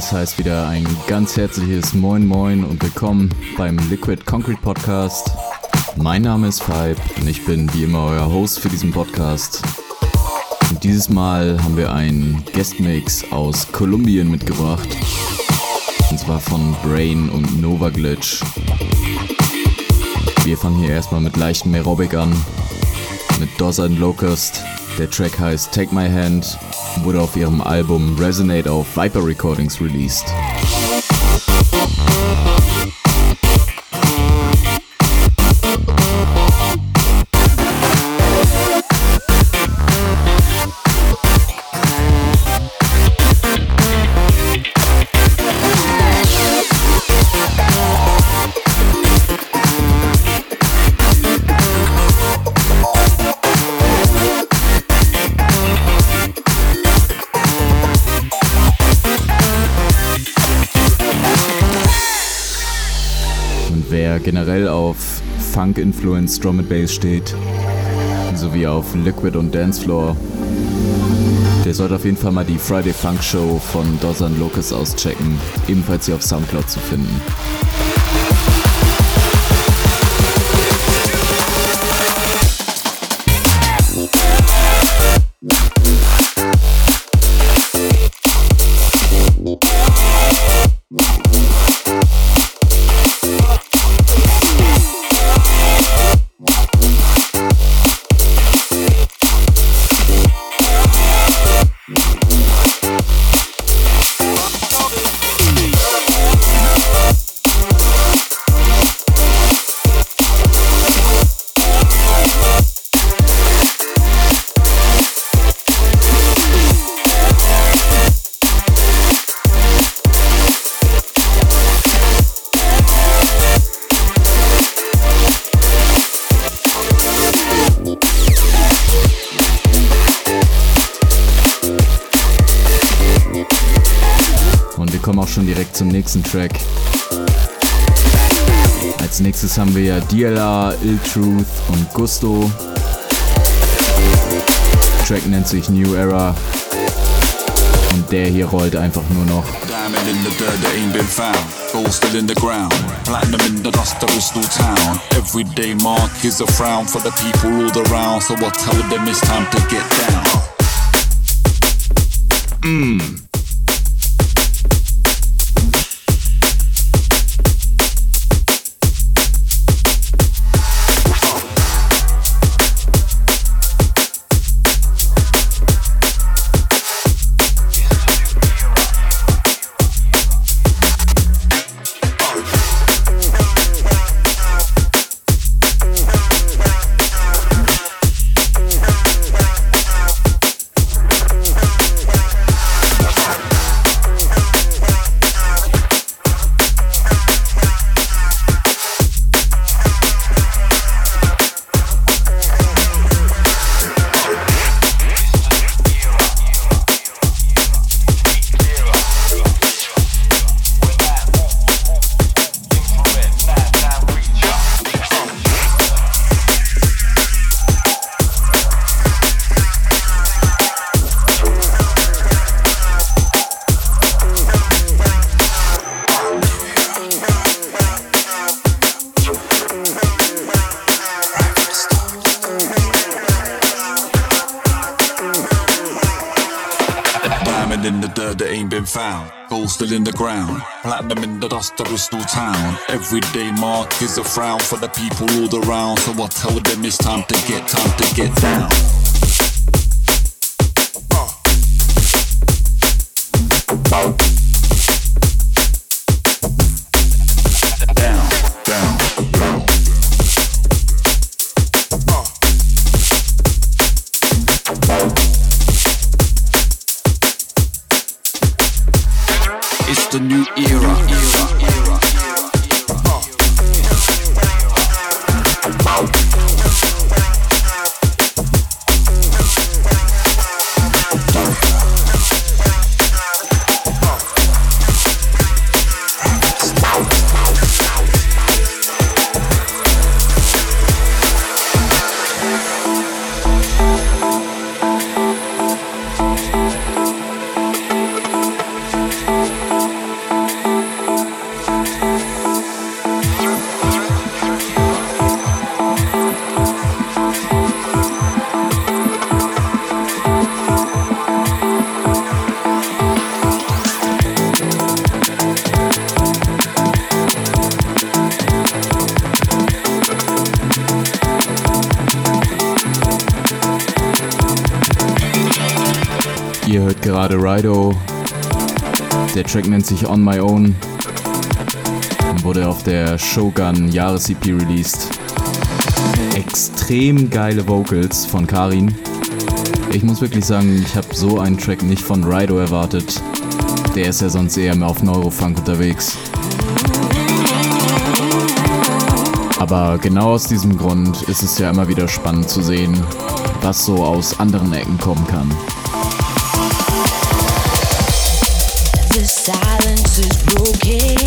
Es heißt wieder ein ganz herzliches Moin Moin und willkommen beim Liquid Concrete Podcast. Mein Name ist Five und ich bin wie immer euer Host für diesen Podcast. Und dieses Mal haben wir einen Guestmix aus Kolumbien mitgebracht. Und zwar von Brain und Nova Glitch. Wir fangen hier erstmal mit leichten Merobic an. Mit Doz and Locust. Der Track heißt Take My Hand wurde auf ihrem Album Resonate auf Viper Recordings released. Funk-Influenced Drum and Bass steht, sowie auf Liquid und Dancefloor, der sollte auf jeden Fall mal die Friday Funk Show von Dozan Locus auschecken, ebenfalls hier auf Soundcloud zu finden. Haben wir ja DLR, Ill Truth und Gusto. Der Track nennt sich New Era. Und der hier rollt einfach nur noch. Diamond in the dirt that ain't been found. Gold still in the ground. Platinum in the dust of Bristol town. Everyday mark is a frown for the people all around. So I tell them it's time to get down. Mmm. Frown for the people all around. So I tell them it's time to get, time to get down. Sich On My Own wurde auf der Shogun Jahres-EP released. Extrem geile Vocals von Karin. Ich muss wirklich sagen, ich habe so einen Track nicht von Rido erwartet. Der ist ja sonst eher mehr auf Neurofunk unterwegs. Aber genau aus diesem Grund ist es ja immer wieder spannend zu sehen, was so aus anderen Ecken kommen kann. yeah.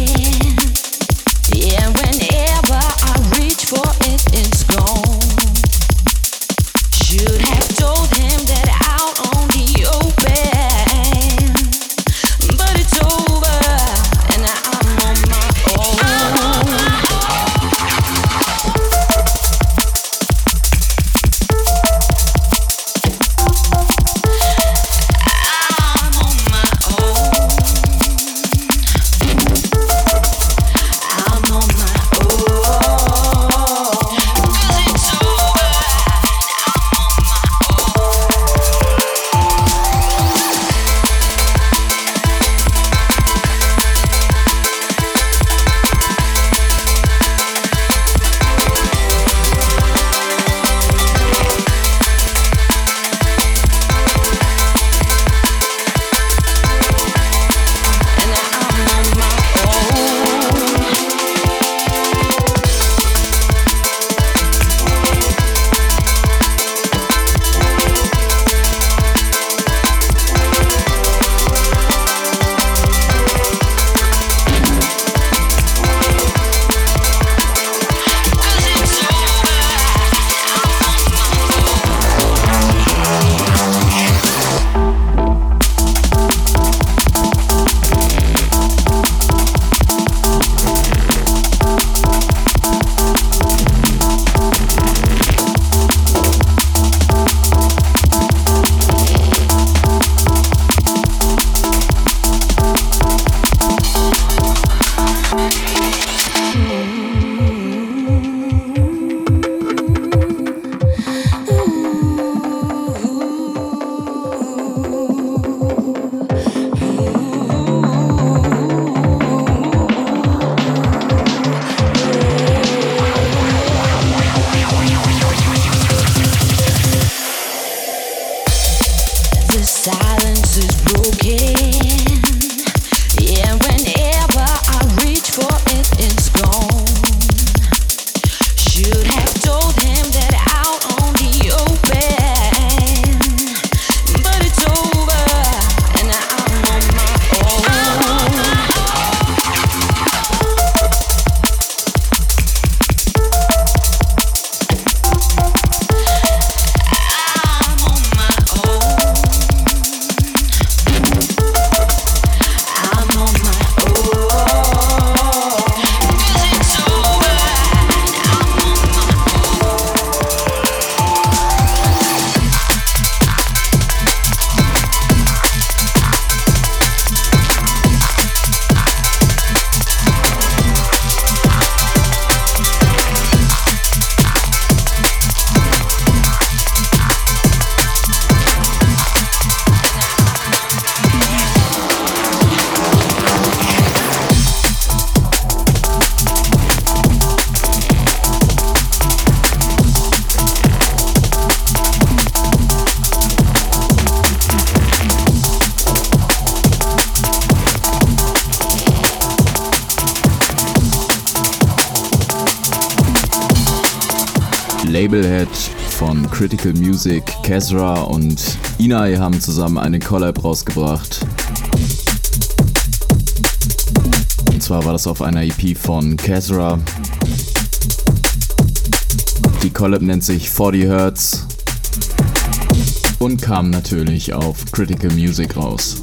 Critical Music, Kezra und Inai haben zusammen eine Collab rausgebracht. Und zwar war das auf einer EP von Kezra. Die Collab nennt sich 40 Hertz und kam natürlich auf Critical Music raus.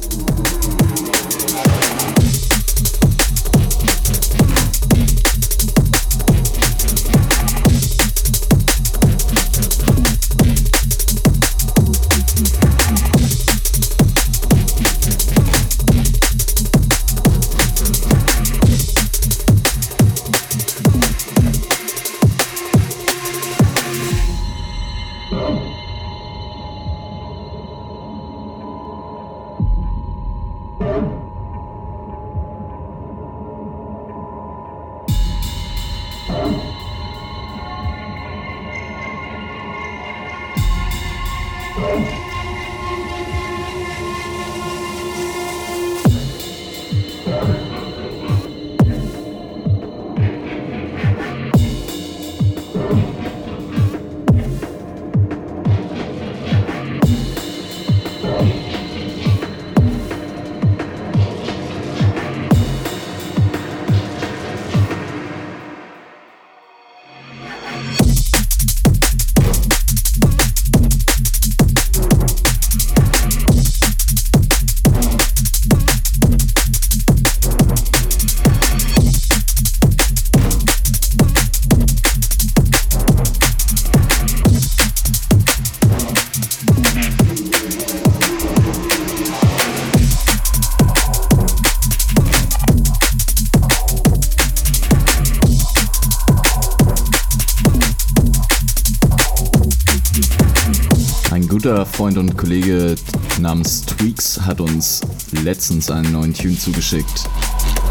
Freund und Kollege namens Tweaks hat uns letztens einen neuen Tune zugeschickt.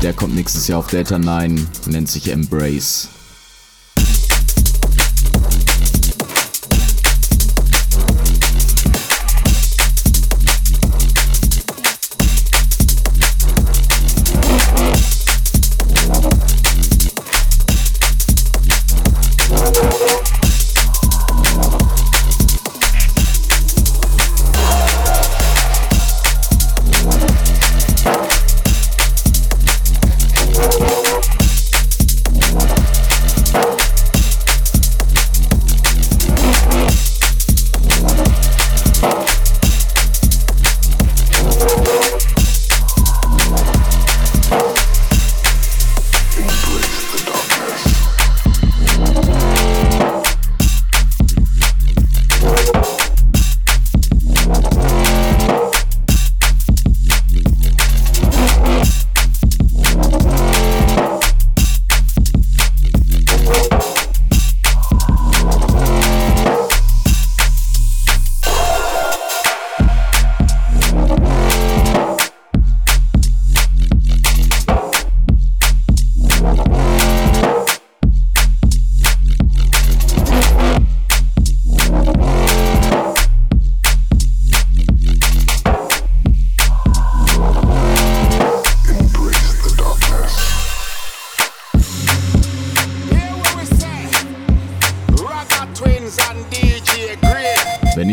Der kommt nächstes Jahr auf Delta 9, nennt sich Embrace.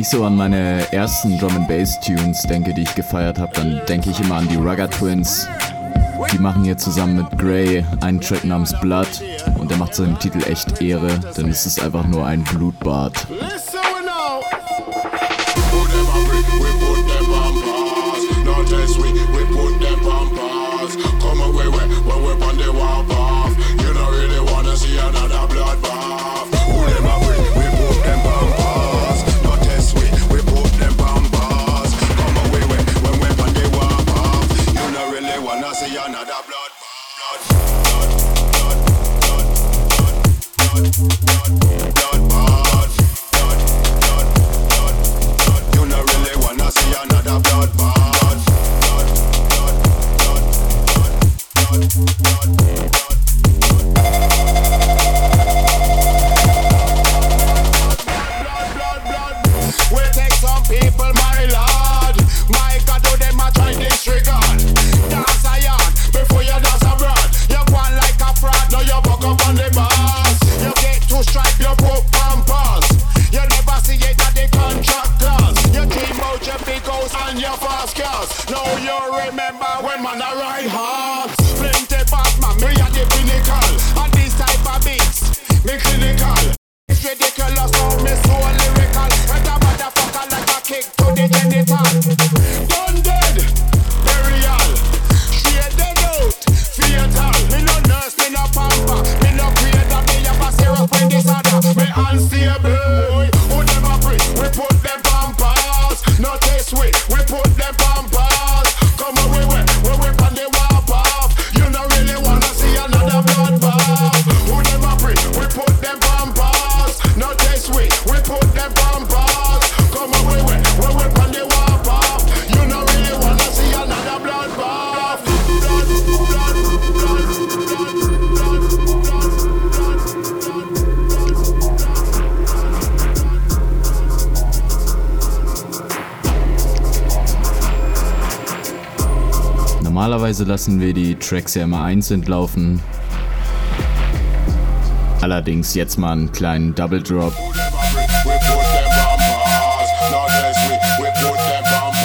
Ich so an meine ersten Drum and Bass Tunes denke, die ich gefeiert habe, dann denke ich immer an die Rugger Twins. Die machen hier zusammen mit Grey einen Track namens Blood und der macht seinem Titel echt Ehre, denn es ist einfach nur ein Blutbad. Lassen wir die Tracks ja immer einzeln laufen. Allerdings jetzt mal einen kleinen Double Drop.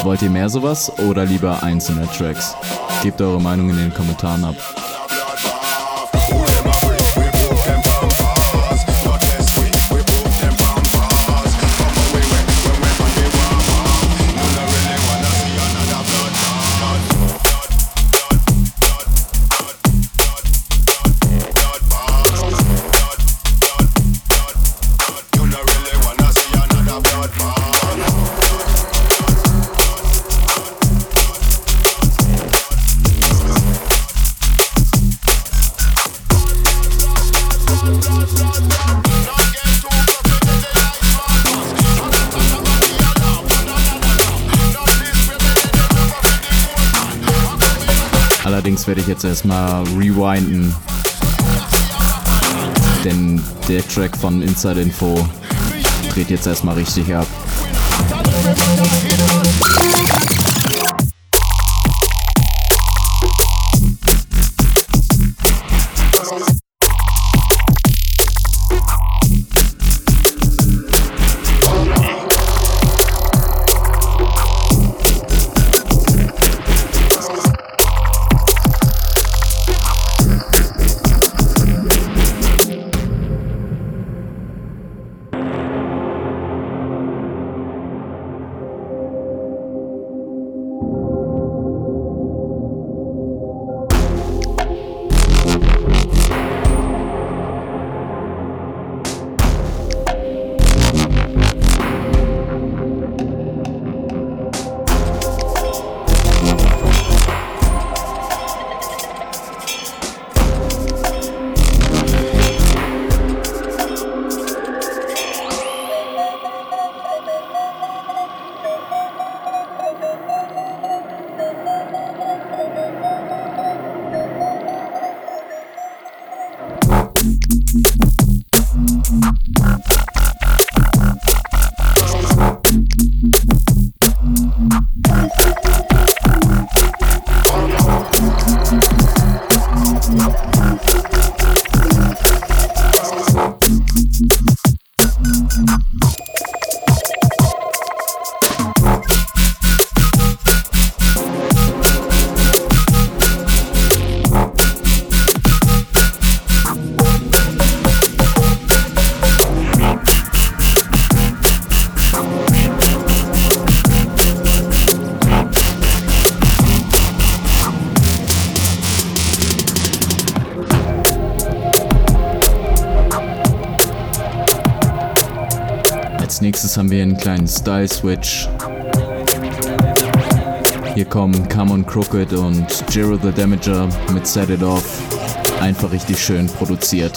Wollt ihr mehr sowas oder lieber einzelne Tracks? Gebt eure Meinung in den Kommentaren ab. Jetzt erstmal rewinden. Denn der Track von Inside Info dreht jetzt erstmal richtig ab. Kleinen Style Switch. Hier kommen Come on Crooked und Jiro the Damager mit Set It Off. Einfach richtig schön produziert.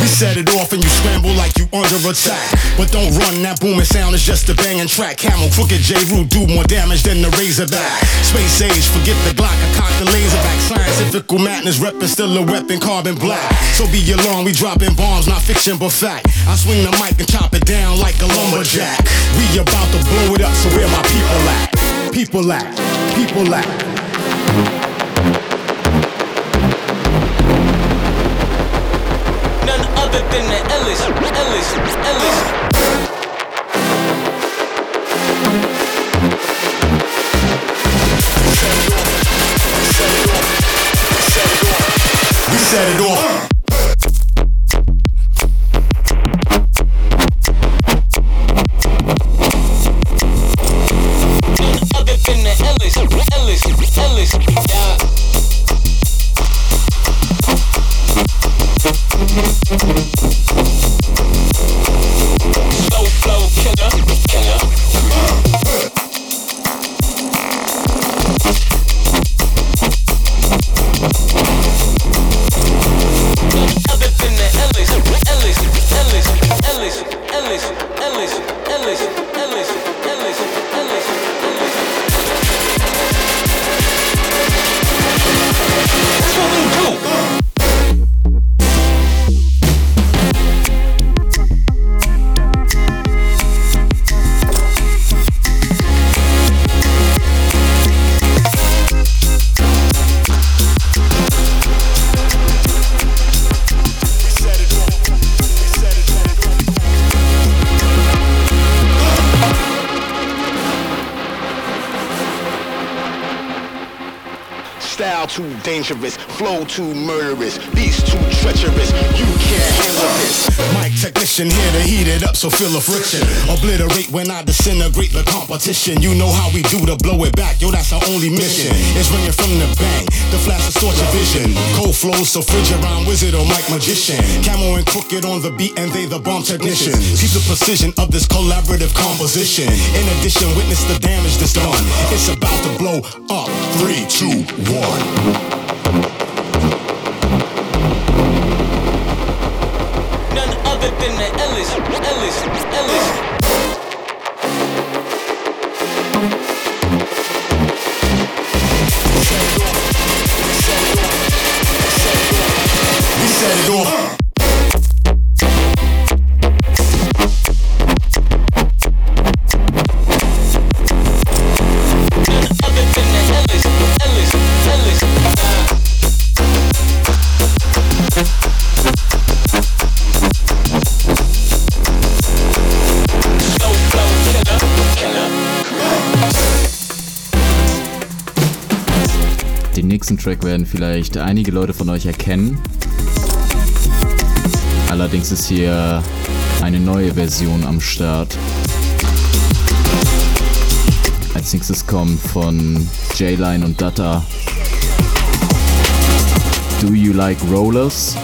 We set it off and scramble like you under attack. But don't run, that booming sound is just a banging track. Camel, crooked J. Root do more damage than the Razorback. Space age, forget the Glock, I cock the laser back. Scientific madness, reppin' still a weapon, carbon black. So be alarmed, we dropping bombs, not fiction but fact. I swing the mic and chop it down like a lumberjack. We about to blow it up, so where my people at? People at, people at. Other than the. We set it off. Dangerous, flow too murderous, beats too treacherous. You can't handle this. Mic technician here to heat it up, so feel the friction. Obliterate when I disintegrate the competition. You know how we do to blow it back, yo, that's our only mission. It's ringing from the bang, the flash distorts your vision. Cold flows, so around wizard or mic magician. Camo and crooked on the beat, and they the bomb technicians. Keep the precision of this collaborative composition. In addition, witness the damage that's done. It's about to blow up. Three, two, one. None other than the Ellis, Ellis, Den nächsten Track werden vielleicht einige Leute von euch erkennen. Allerdings ist hier eine neue Version am Start. Als nächstes kommt von J-Line und Data Do You Like Rollers?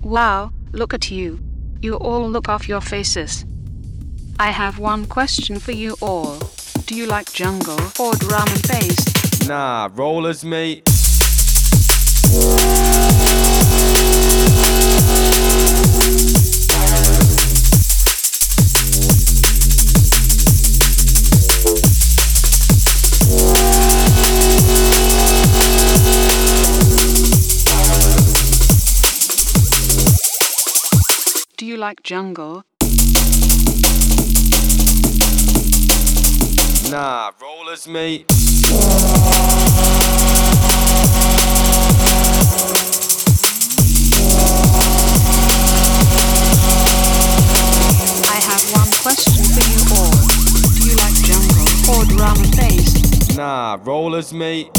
Wow, look at you. You all look off your faces. I have one question for you all. Do you like jungle or drum and bass? Nah, rollers, mate. Like jungle? Nah, rollers, mate. I have one question for you all. Do you like jungle or drum and bass? Nah, rollers, mate.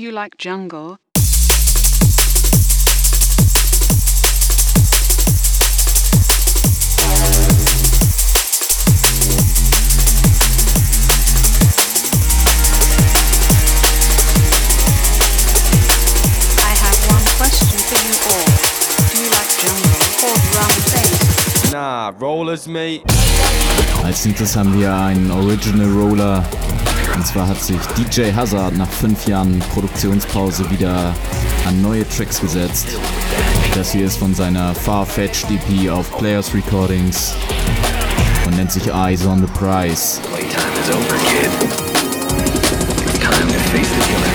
Do you like jungle? I have one question for you all. Do you like jungle or drum and bass? Nah, rollers, mate. Als nächstes haben wir einen Original Roller. Und zwar hat sich DJ Hazard nach fünf Jahren Produktionspause wieder an neue Tracks gesetzt. Das hier ist von seiner Far-Fetched EP auf Players Recordings und nennt sich Eyes on the Prize. Playtime is over, kid. Time to face the killers.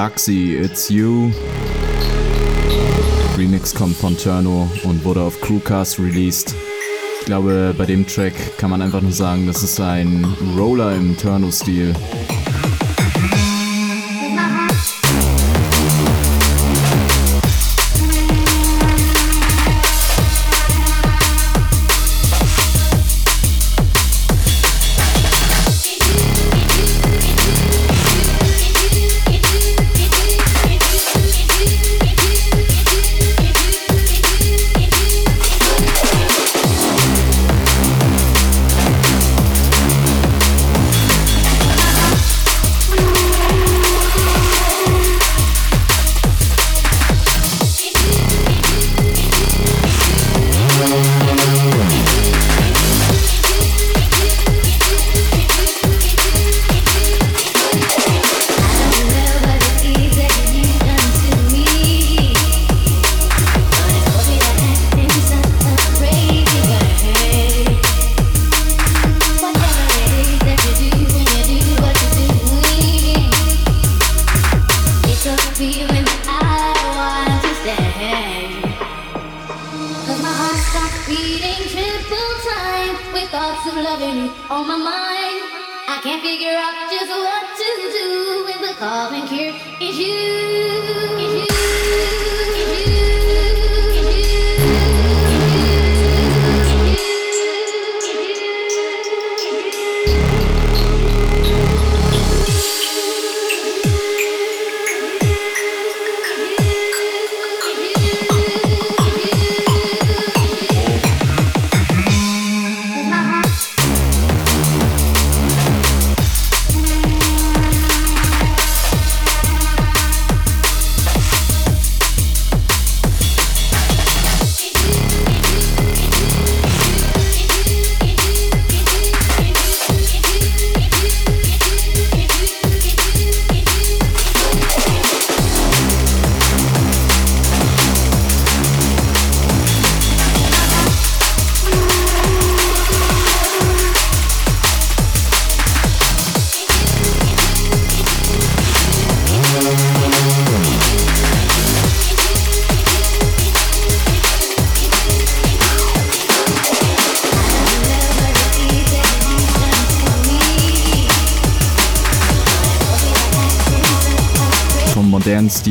Darksy, It's You. Remix kommt von Turno und wurde auf Crewcast released. Ich glaube, bei dem Track kann man einfach nur sagen, das ist ein Roller im Turno-Stil.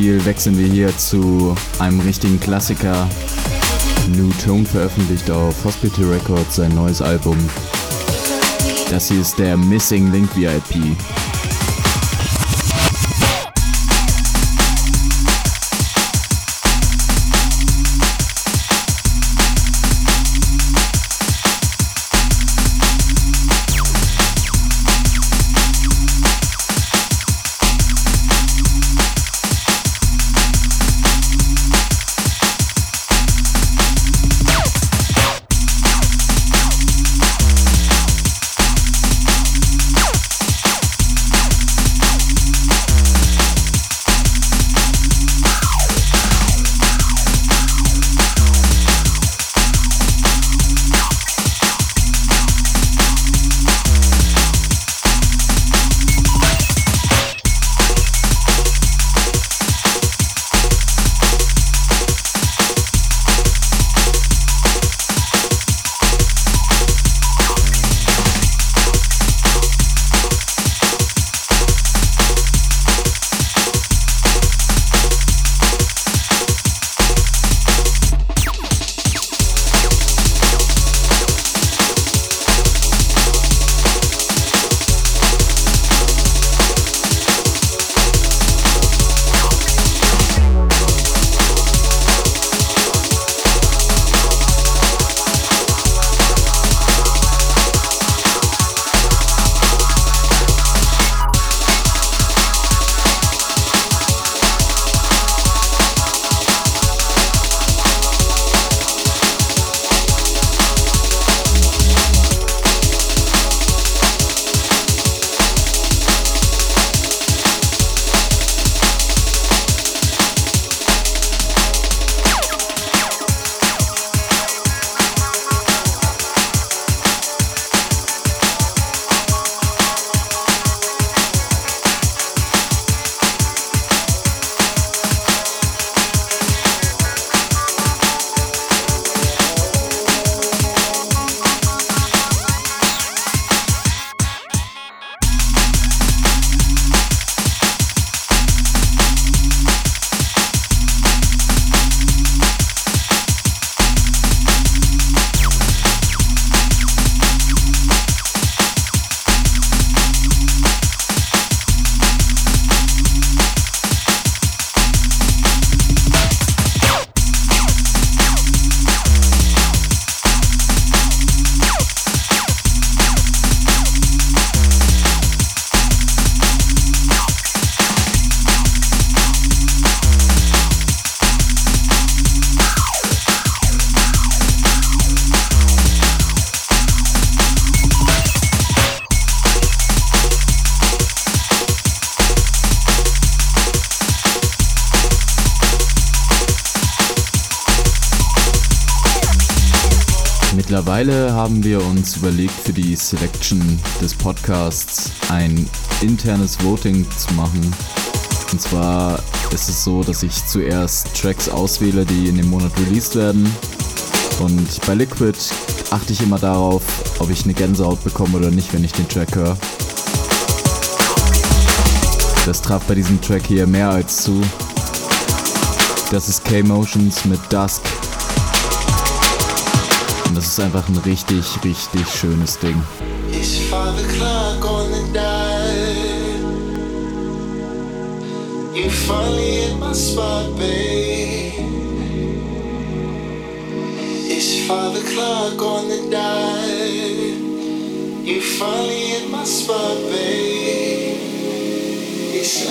Stil wechseln wir hier zu einem richtigen Klassiker. New Tone veröffentlicht auf Hospital Records sein neues Album. Das hier ist der Missing Link VIP. Haben wir uns überlegt, für die Selection des Podcasts ein internes Voting zu machen. Und zwar ist es so, dass ich zuerst Tracks auswähle, die in dem Monat released werden. Und bei Liquid achte ich immer darauf, ob ich eine Gänsehaut bekomme oder nicht, wenn ich den Track höre. Das traf bei diesem Track hier mehr als zu. Das ist K-Motions mit Dusk. Ist einfach ein richtig, richtig schönes Ding. It's five o'clock on the dime. You finally hit my spot, babe. It's five o'clock on the dime. You finally hit my spot, babe. It's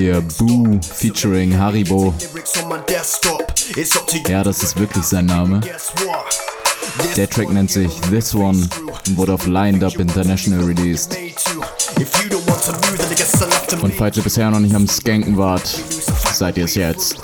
hier Boo featuring Haribo. Ja, das ist wirklich sein Name. Der Track nennt sich This One und wurde auf Lined Up International released. Und falls ihr bisher noch nicht am Skanken wart, seid ihr es jetzt.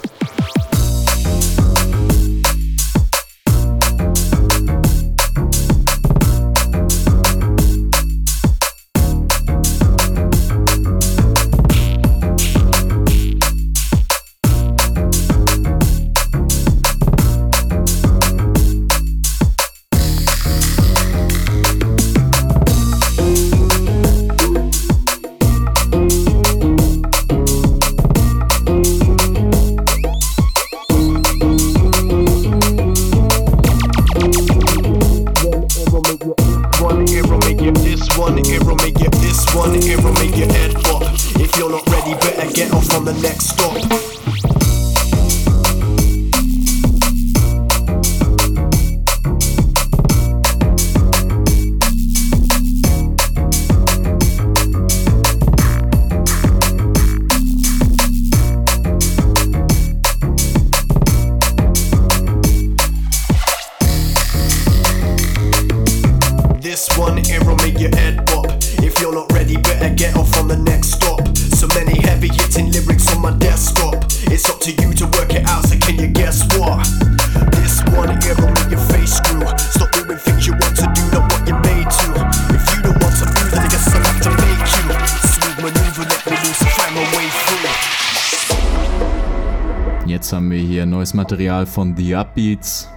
Material von The Upbeats.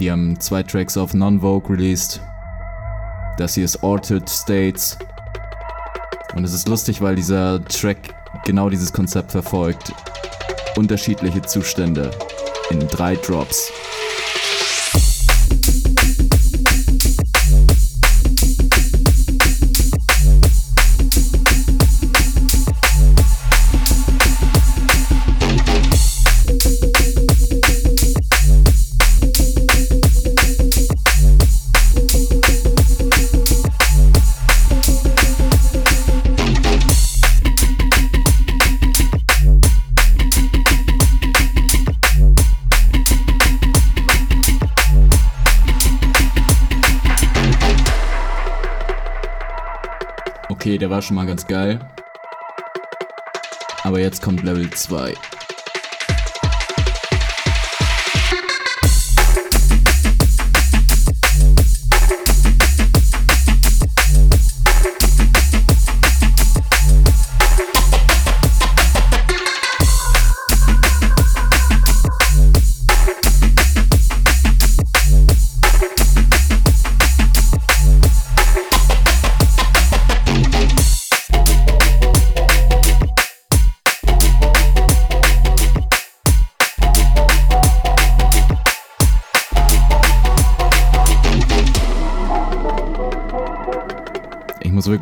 Die haben zwei Tracks auf Non-Vogue released. Das hier ist Altered States. Und es ist lustig, weil dieser Track genau dieses Konzept verfolgt. Unterschiedliche Zustände in drei Drops. Der war schon mal ganz geil. Aber jetzt kommt Level 2.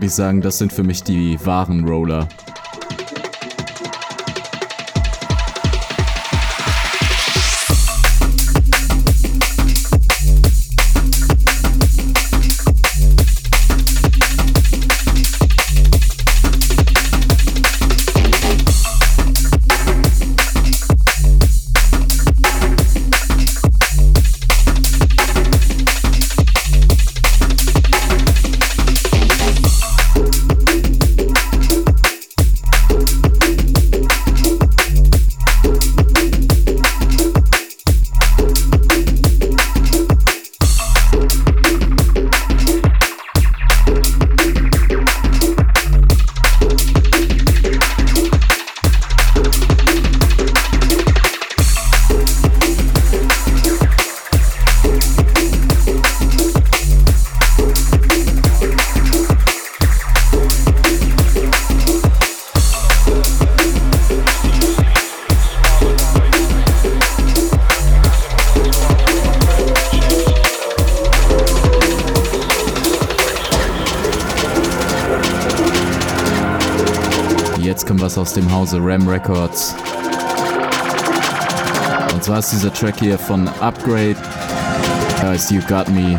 wirklich sagen, das sind für mich die wahren Roller. Hause Ram Records. Und zwar ist dieser Track hier von Upgrade. Da heißt You Got Me.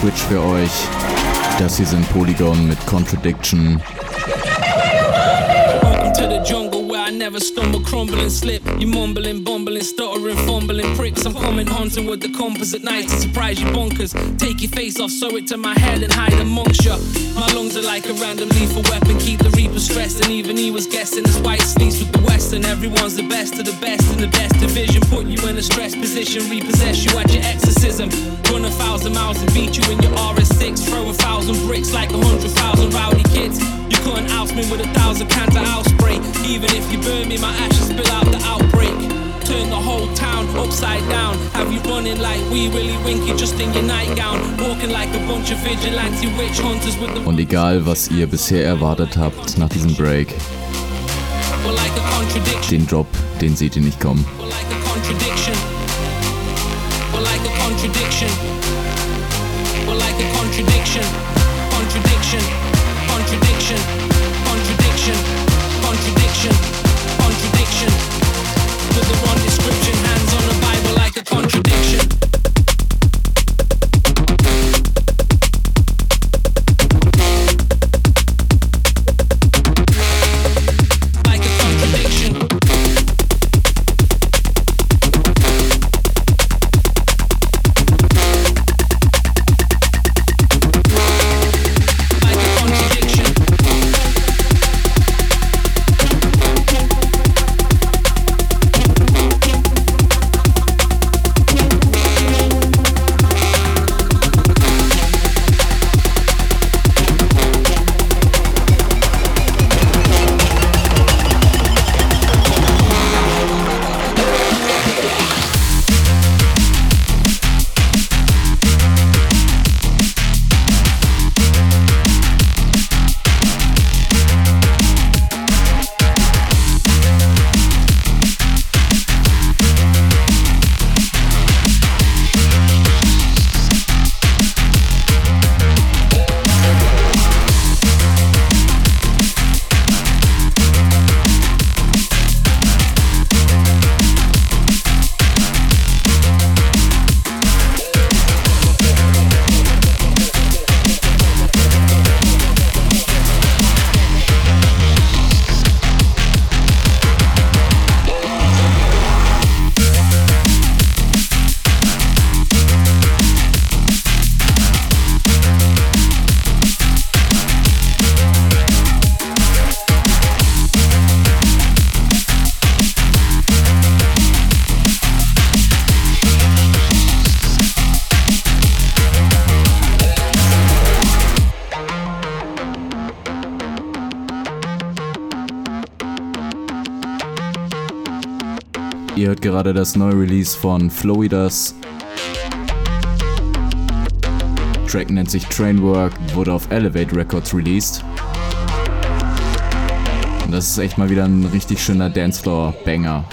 Switch für euch. Das hier sind Polygon mit Contradiction. Never stumble, crumble and slip. You mumbling, bumbling, stuttering, fumbling pricks. I'm coming hunting with the to surprise you. Take your face off, sew it to my head and hide amongst. My lungs are like a random lethal weapon, keep the reaper stressed. And even he was guessing his white sleeves with the western. Everyone's the best of the best in the best division. Put you in a stress position, repossess you at your exorcism. Run a thousand miles and beat you in your RS6. Throw a thousand bricks like a hundred thousand rowdy kids. You couldn't oust me with a thousand cans of house spray. Even if you burn me, my ashes spill out the outbreak. Turn the whole town upside down. Have you running like we really winky just in your nightgown? Walking like a bunch of vigilante witch hunters with the Und egal, was ihr bisher erwartet habt nach diesem Break, We're like a contradiction. den Drop, den seht ihr nicht kommen. Contradiction. We're like a contradiction. Gerade das neue Release von Flowidus. Track nennt sich Trainwork, wurde auf Elevate Records released. Und das ist echt mal wieder ein richtig schöner Dancefloor-Banger.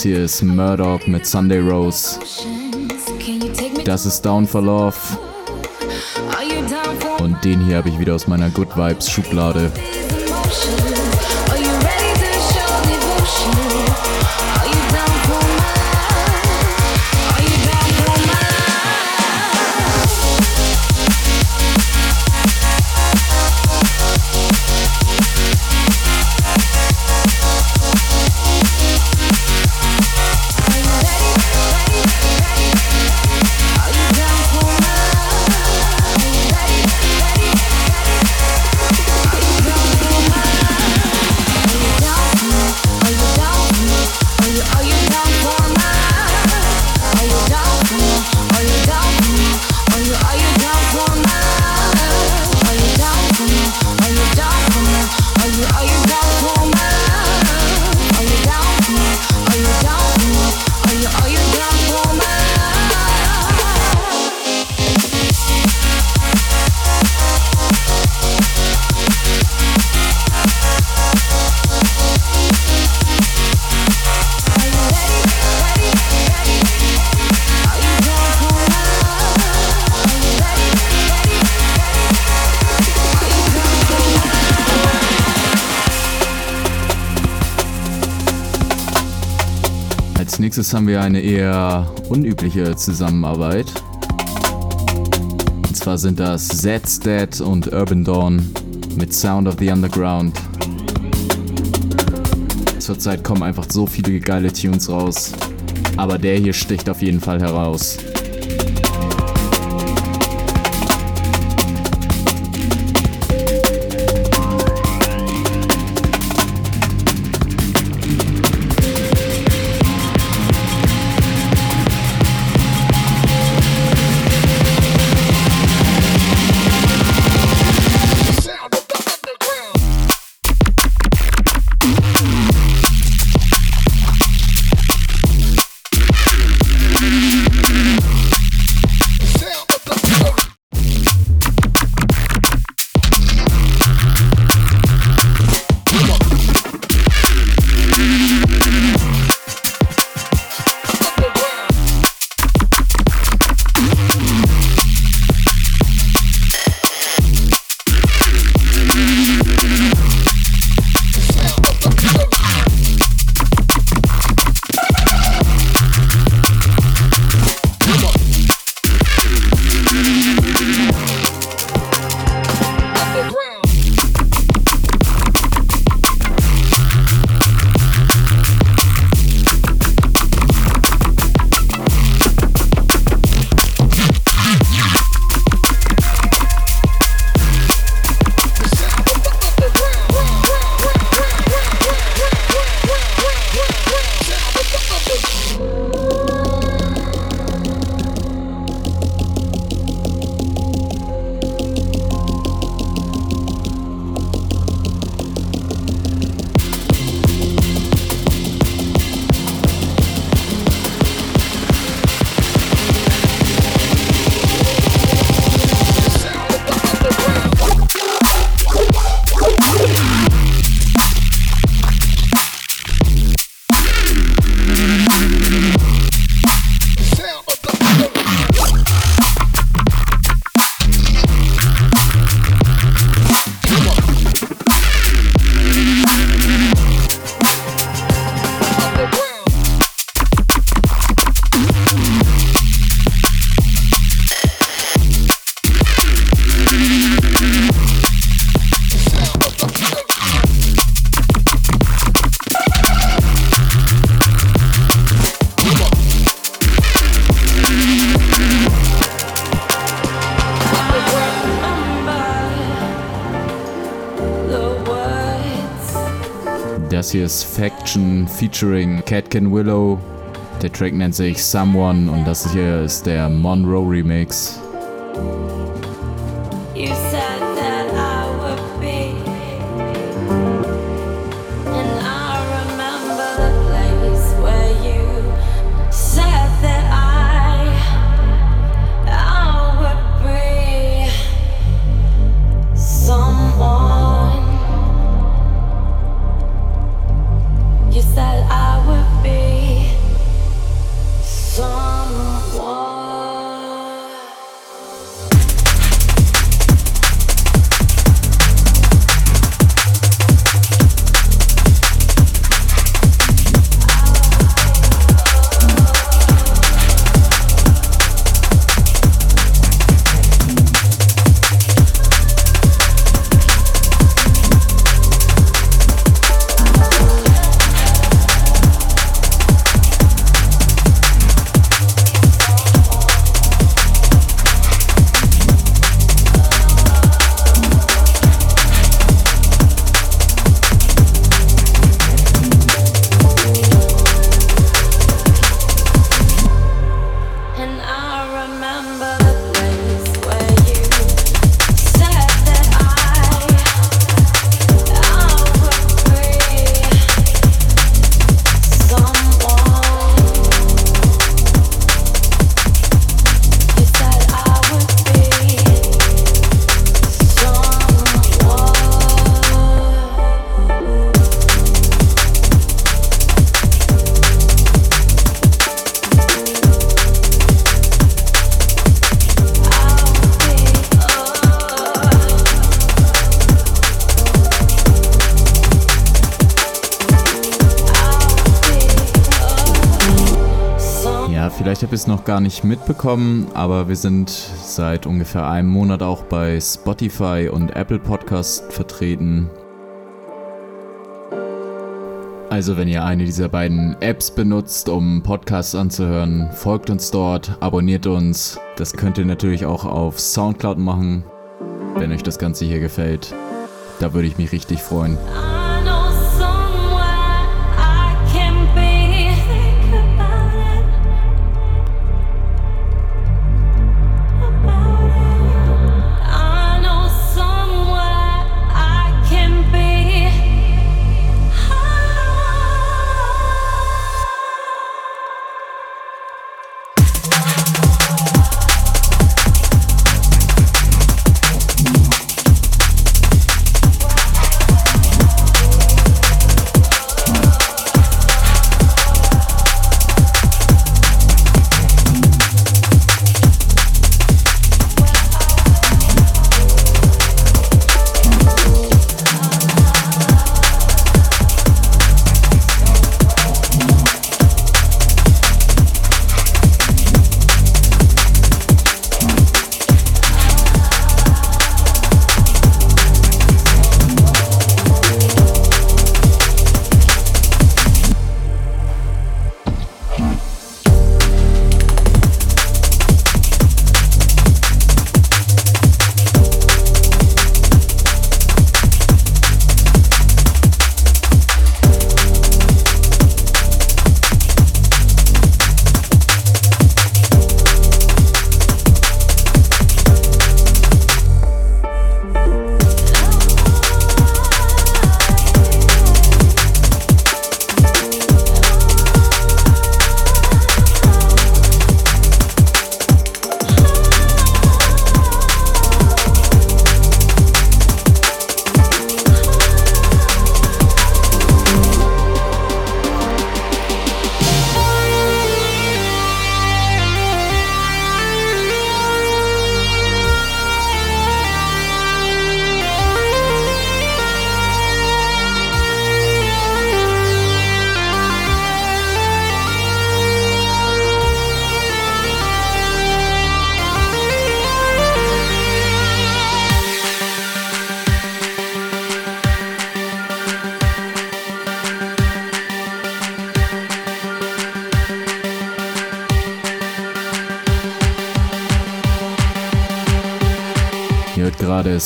Das hier ist Murdoch mit Sunday Rose. Das ist Down for Love. Und den hier habe ich wieder aus meiner Good Vibes Schublade. Nächstes haben wir eine eher unübliche Zusammenarbeit. Und zwar sind das Zedstead und Urban Dawn mit Sound of the Underground. Zurzeit kommen einfach so viele geile Tunes raus. Aber der hier sticht auf jeden Fall heraus. Featuring Catkin Willow. Der Track nennt sich Someone und das hier ist der Monroe Remix. Noch gar nicht mitbekommen, aber wir sind seit ungefähr einem Monat auch bei Spotify und Apple Podcast vertreten. Also wenn ihr eine dieser beiden Apps benutzt, um Podcasts anzuhören, folgt uns dort, abonniert uns. Das könnt ihr natürlich auch auf SoundCloud machen, wenn euch das Ganze hier gefällt. Da würde ich mich richtig freuen.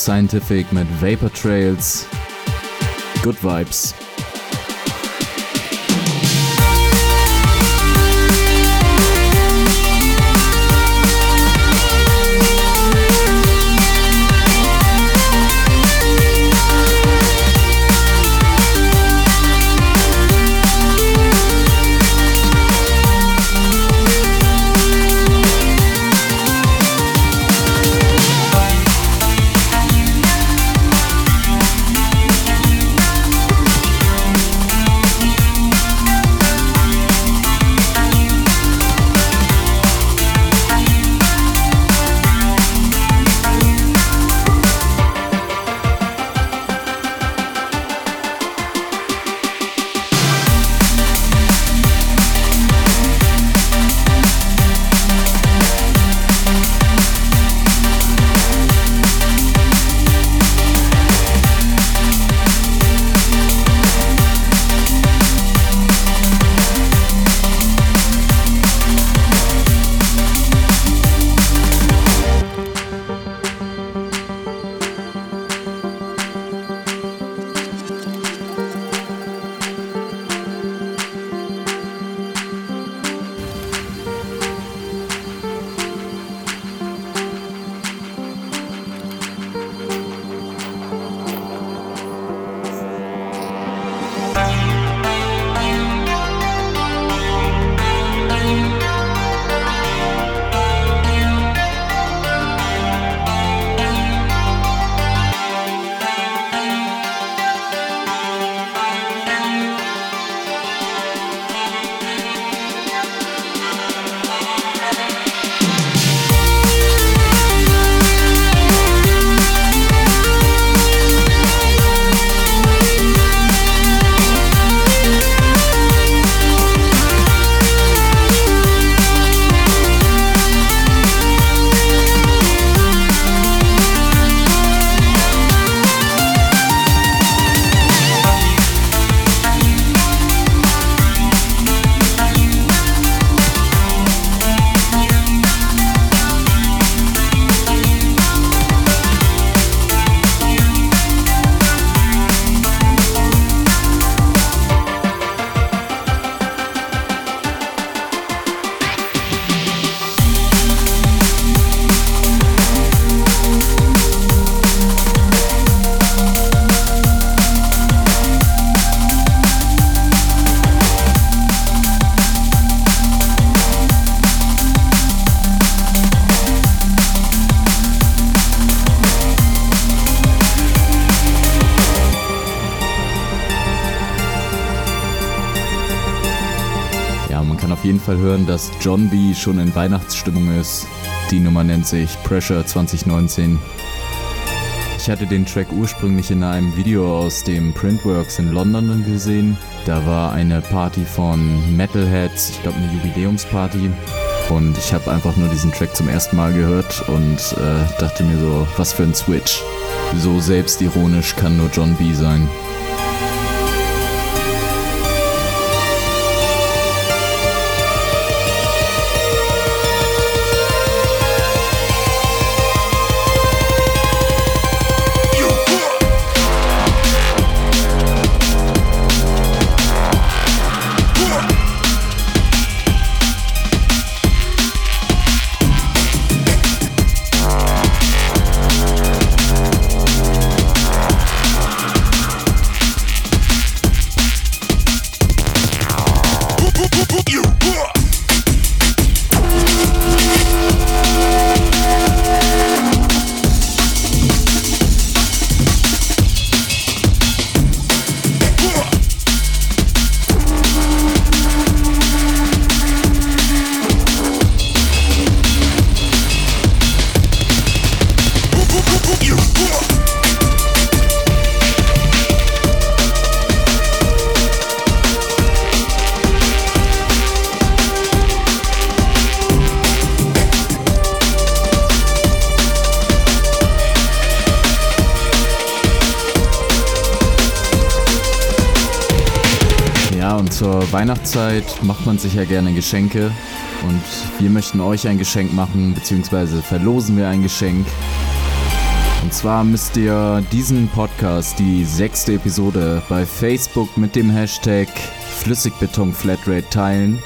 Scientific mit Vapor Trails. Good Vibes. Fall hören, dass John B. schon in Weihnachtsstimmung ist. Die Nummer nennt sich Pressure 2019. Ich hatte den Track ursprünglich in einem Video aus dem Printworks in London gesehen. Da war eine Party von Metalheads, ich glaube eine Jubiläumsparty. Und ich habe einfach nur diesen Track zum ersten Mal gehört und äh, dachte mir so, was für ein Switch. So selbstironisch kann nur John B sein. Weihnachtszeit macht man sich ja gerne Geschenke. Und wir möchten euch ein Geschenk machen, beziehungsweise verlosen wir ein Geschenk. Und zwar müsst ihr diesen Podcast, die sechste Episode, bei Facebook mit dem Hashtag Flüssigbeton-Flatrate teilen.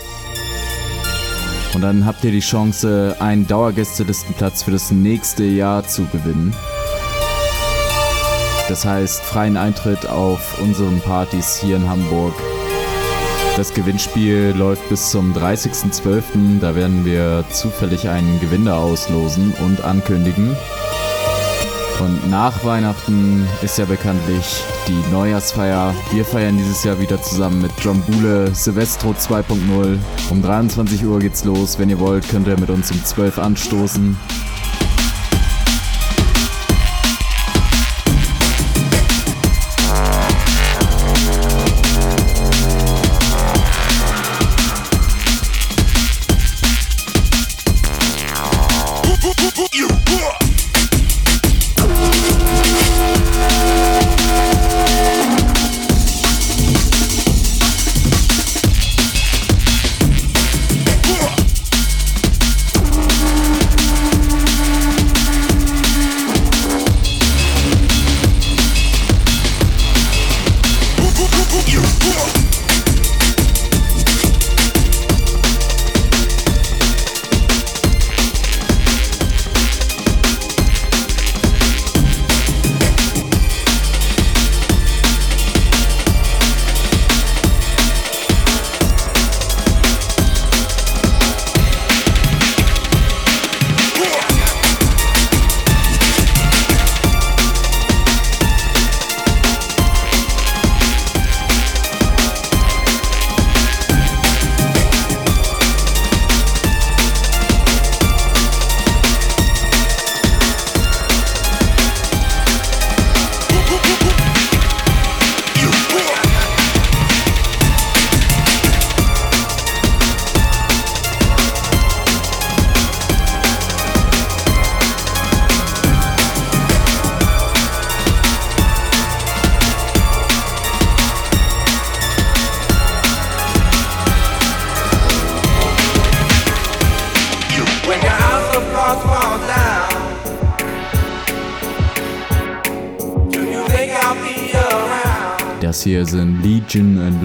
Und dann habt ihr die Chance, einen Dauergästelistenplatz für das nächste Jahr zu gewinnen. Das heißt, freien Eintritt auf unseren Partys hier in Hamburg. Das Gewinnspiel läuft bis zum 30.12. Da werden wir zufällig einen Gewinner auslosen und ankündigen. Und nach Weihnachten ist ja bekanntlich die Neujahrsfeier. Wir feiern dieses Jahr wieder zusammen mit Drombule Silvestro 2.0. Um 23 Uhr geht's los. Wenn ihr wollt, könnt ihr mit uns um 12 anstoßen.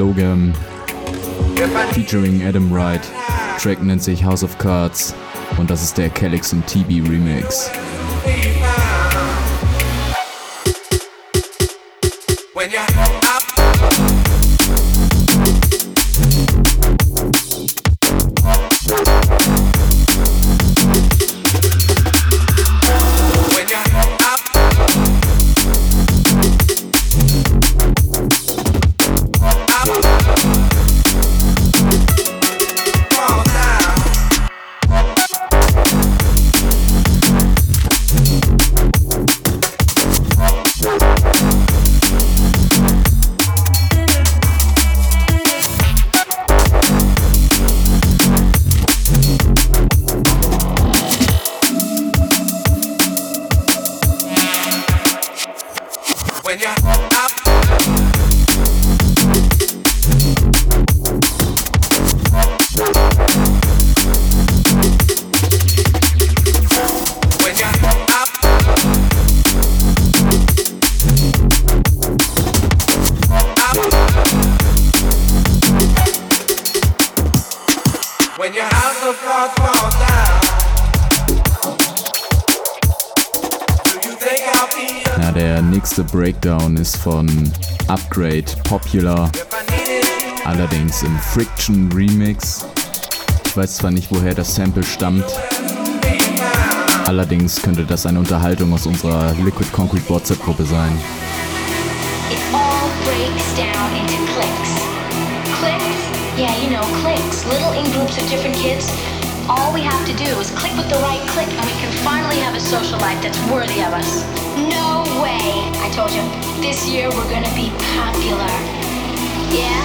Logam featuring Adam Wright. Track nennt sich House of Cards und das ist der Calix und TB Remix. Von Upgrade Popular, allerdings im Friction Remix. Ich weiß zwar nicht, woher das Sample stammt, allerdings könnte das eine Unterhaltung aus unserer Liquid Concrete WhatsApp-Gruppe sein. It all breaks down into clicks. Clicks? Yeah, you know. Little in groups of different kids. All we have to do is click with the right click and we can finally have a social life that's worthy of us. No way! I told you, this year we're gonna be popular. Yeah?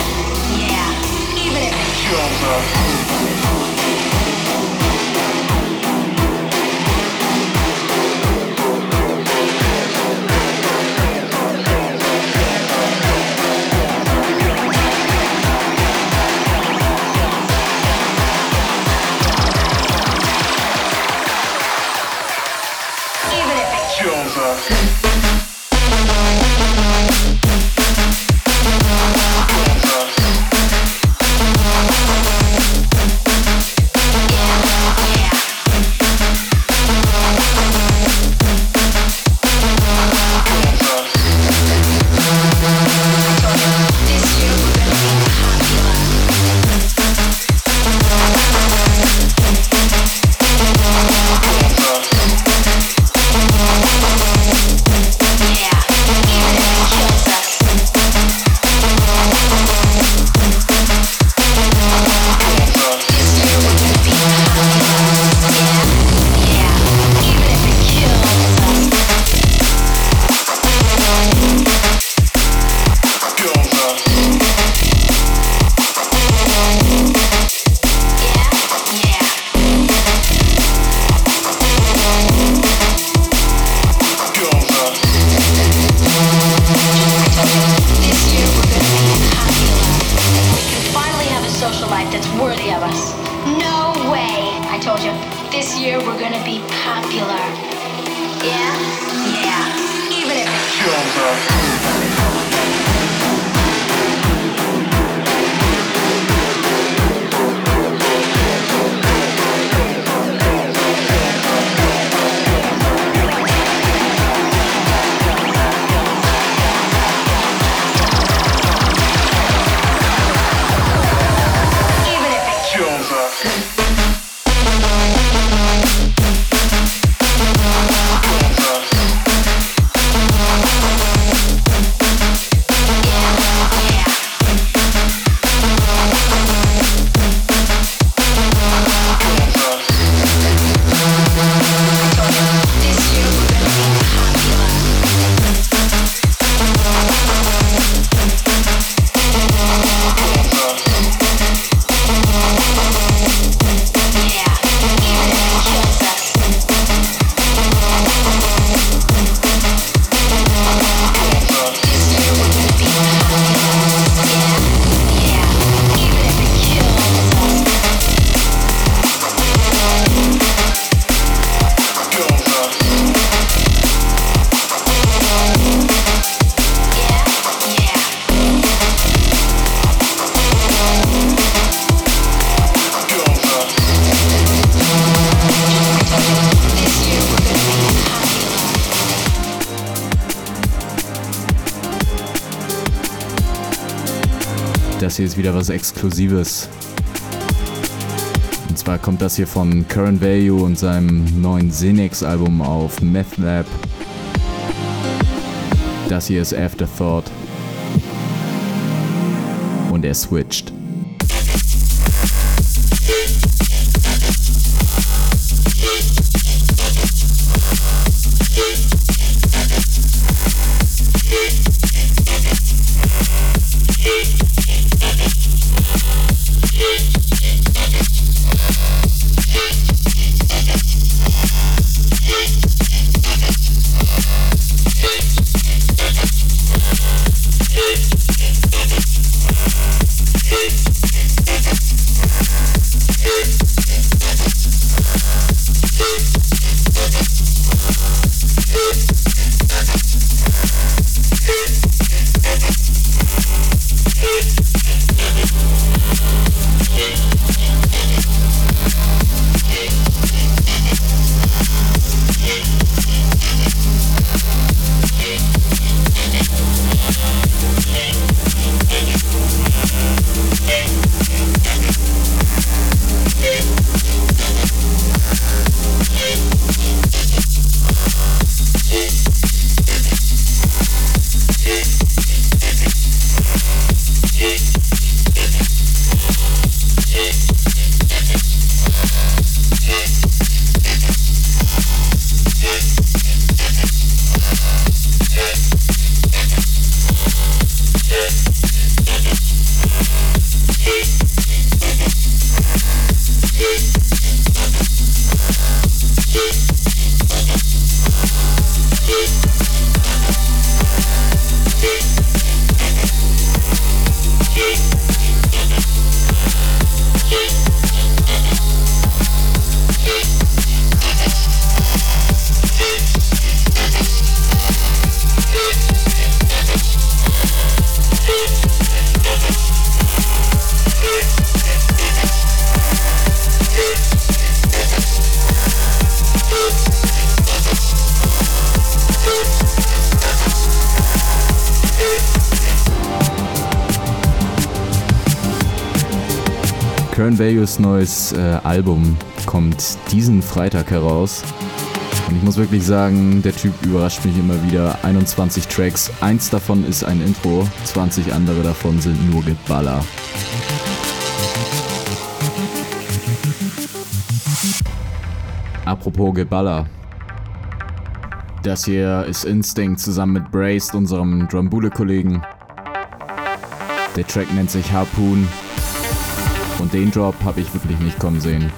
Yeah. Even if it kills us. Wieder was Exklusives. Und zwar kommt das hier von Current Value und seinem neuen Xenex-Album auf Meth Lab. Das hier ist Afterthought. Und er switcht. Neues äh, Album kommt diesen Freitag heraus. Und ich muss wirklich sagen, der Typ überrascht mich immer wieder. 21 Tracks, eins davon ist ein Intro, 20 andere davon sind nur Geballer. Apropos Geballer. Das hier ist Instinct zusammen mit Braced, unserem Drumbule-Kollegen. Der Track nennt sich Harpoon. Und den Drop habe ich wirklich nicht kommen sehen.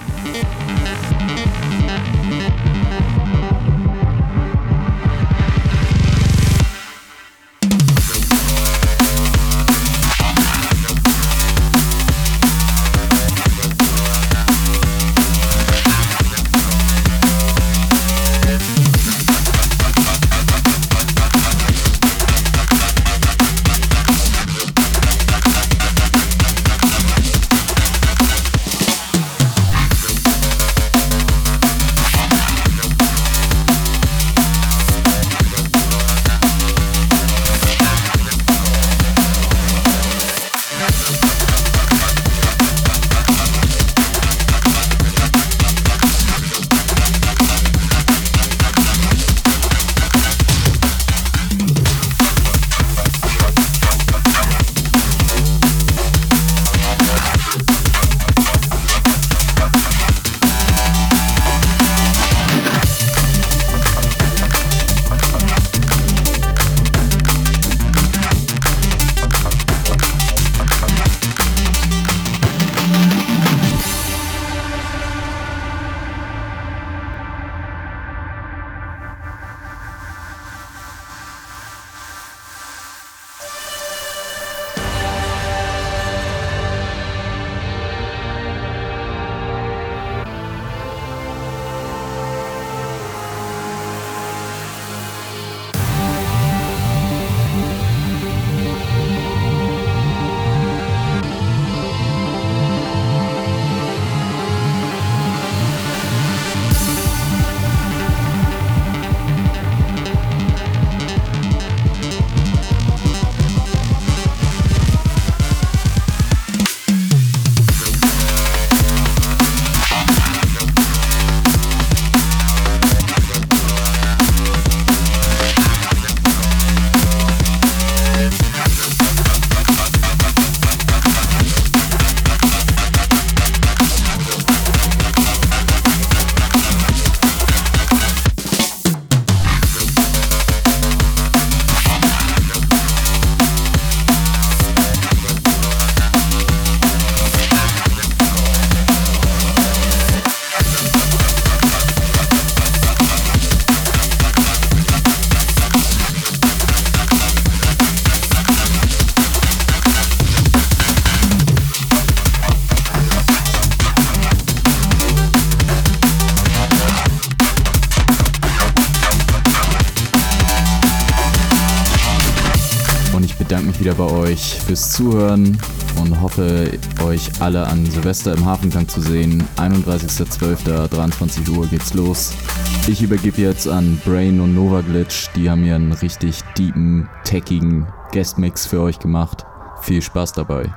Euch fürs Zuhören und hoffe, euch alle an Silvester im Hafengang zu sehen. 31.12. 23 Uhr geht's los. Ich übergebe jetzt an Brain und Nova Glitch. Die haben hier einen richtig deepen, techigen Guestmix für euch gemacht. Viel Spaß dabei.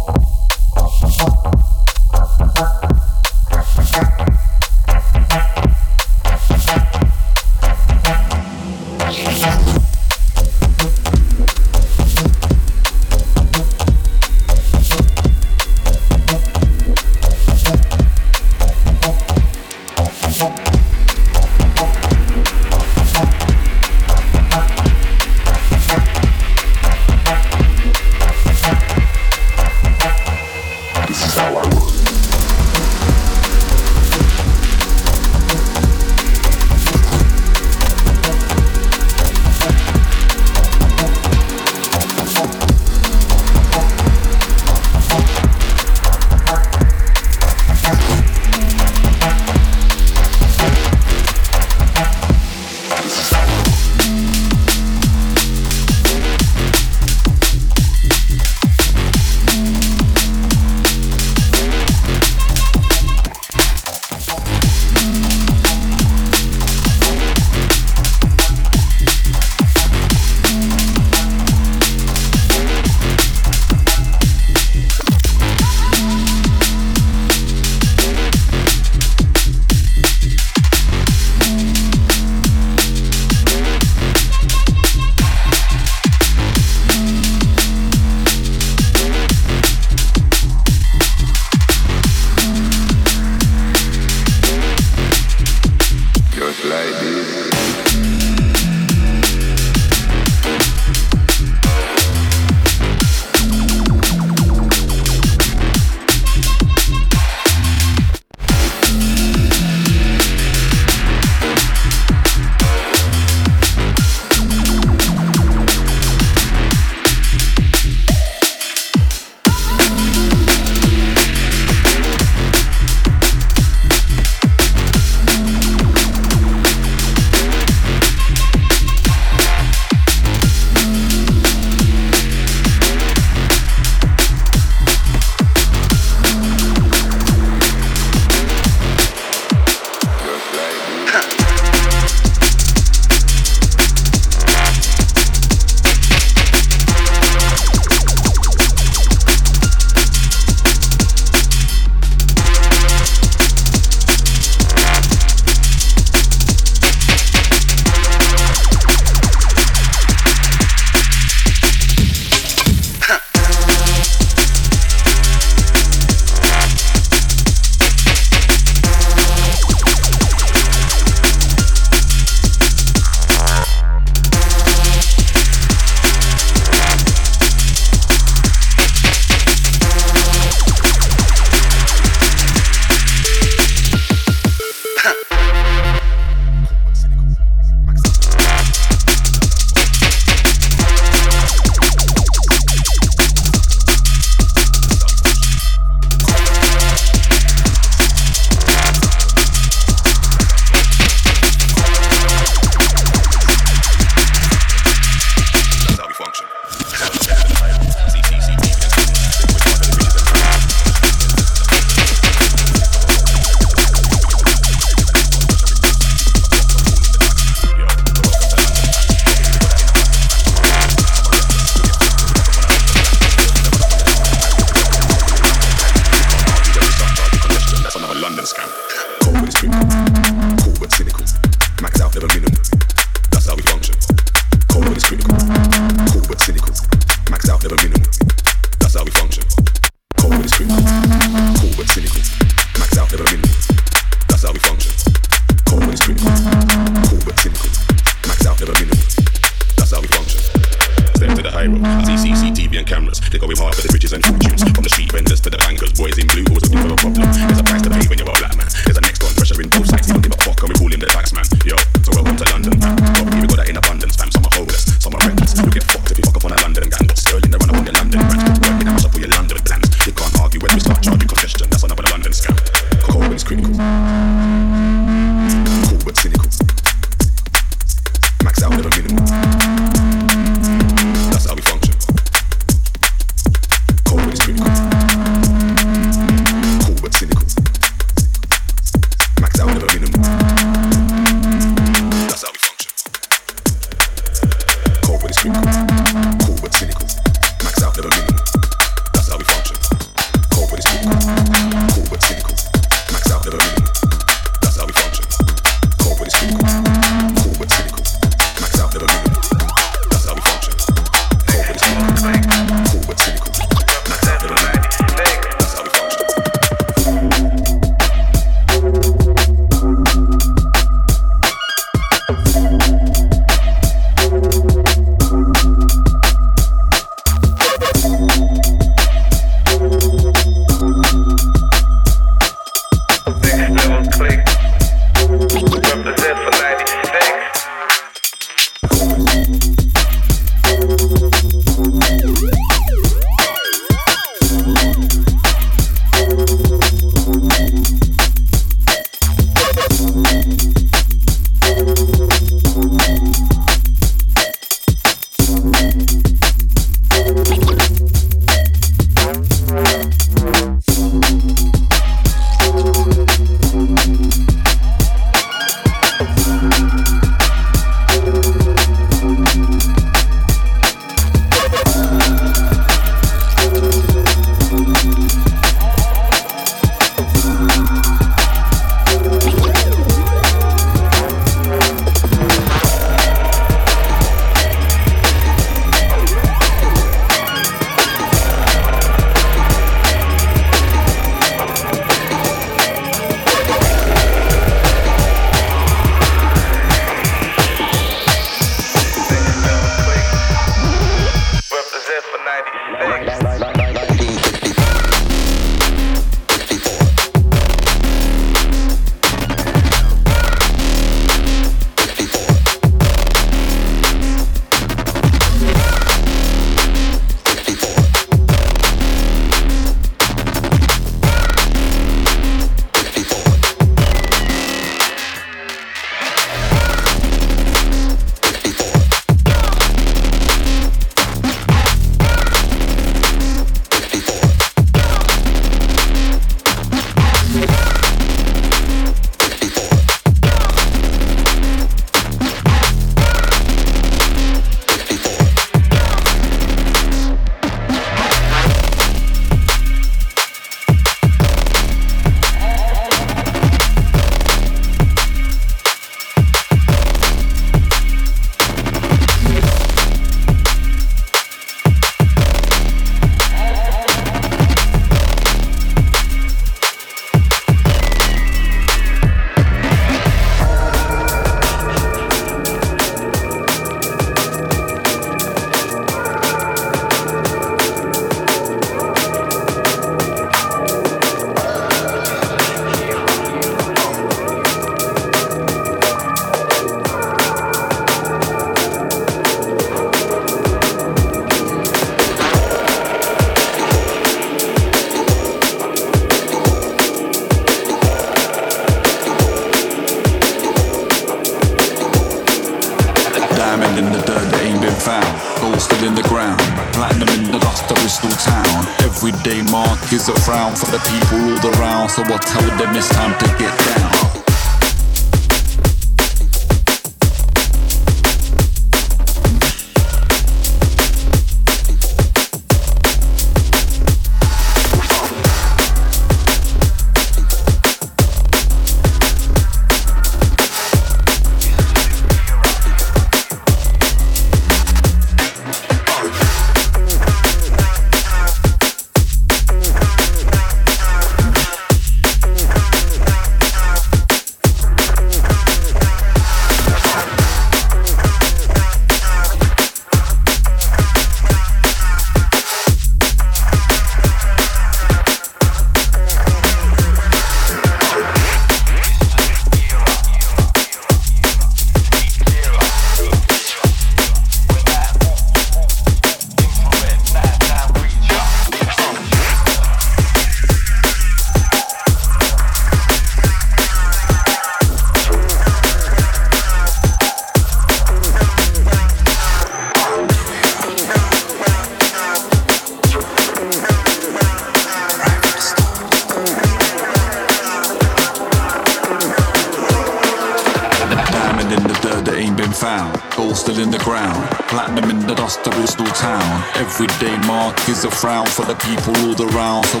A frown for the people all around. So